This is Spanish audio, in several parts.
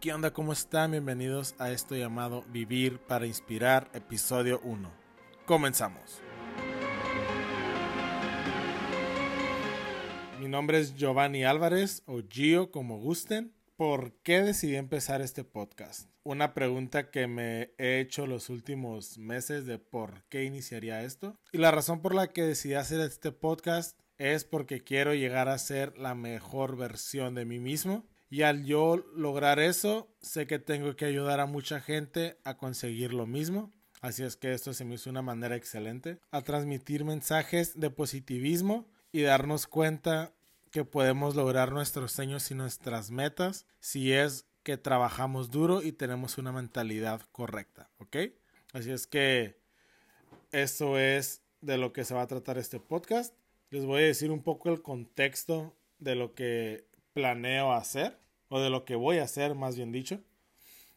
¿Qué onda? ¿Cómo están? Bienvenidos a esto llamado Vivir para Inspirar, episodio 1. Comenzamos. Mi nombre es Giovanni Álvarez o Gio como gusten. ¿Por qué decidí empezar este podcast? Una pregunta que me he hecho los últimos meses de por qué iniciaría esto. Y la razón por la que decidí hacer este podcast es porque quiero llegar a ser la mejor versión de mí mismo. Y al yo lograr eso, sé que tengo que ayudar a mucha gente a conseguir lo mismo. Así es que esto se me hizo una manera excelente a transmitir mensajes de positivismo y darnos cuenta que podemos lograr nuestros sueños y nuestras metas si es que trabajamos duro y tenemos una mentalidad correcta, ¿ok? Así es que eso es de lo que se va a tratar este podcast. Les voy a decir un poco el contexto de lo que planeo hacer, o de lo que voy a hacer, más bien dicho.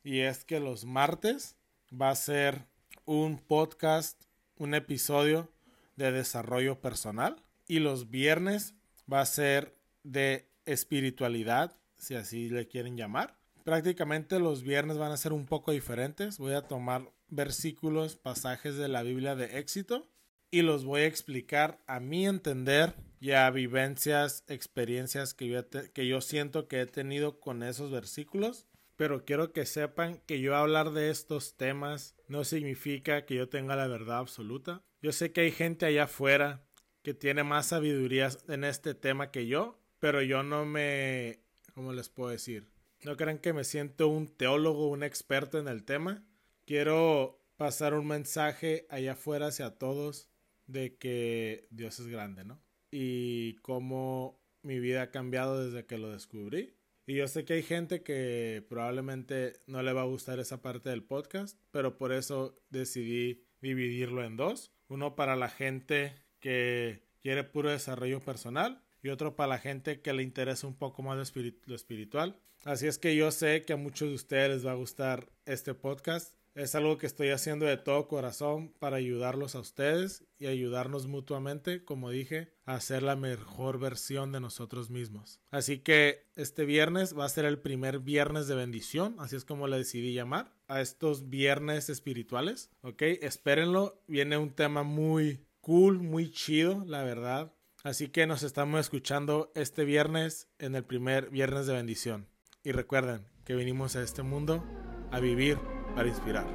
Y es que los martes va a ser un podcast, un episodio de desarrollo personal. Y los viernes va a ser de espiritualidad, si así le quieren llamar. Prácticamente los viernes van a ser un poco diferentes. Voy a tomar versículos, pasajes de la Biblia de éxito y los voy a explicar a mi entender ya vivencias, experiencias que yo, que yo siento que he tenido con esos versículos. Pero quiero que sepan que yo hablar de estos temas no significa que yo tenga la verdad absoluta. Yo sé que hay gente allá afuera que tiene más sabiduría en este tema que yo, pero yo no me... ¿Cómo les puedo decir? No crean que me siento un teólogo, un experto en el tema. Quiero pasar un mensaje allá afuera hacia todos de que Dios es grande, ¿no? Y cómo mi vida ha cambiado desde que lo descubrí. Y yo sé que hay gente que probablemente no le va a gustar esa parte del podcast, pero por eso decidí dividirlo en dos. Uno para la gente que quiere puro desarrollo personal y otro para la gente que le interesa un poco más lo, espiritual. Así es que yo sé que a muchos de ustedes les va a gustar este podcast es algo que estoy haciendo de todo corazón para ayudarlos a ustedes y ayudarnos mutuamente, como dije, a hacer la mejor versión de nosotros mismos. Así que este viernes va a ser el primer viernes de bendición, así es como le decidí llamar a estos viernes espirituales, ¿ok? Espérenlo, viene un tema muy cool, muy chido, la verdad. Así que nos estamos escuchando este viernes en el primer viernes de bendición. Y recuerden que venimos a este mundo a vivir para inspirar.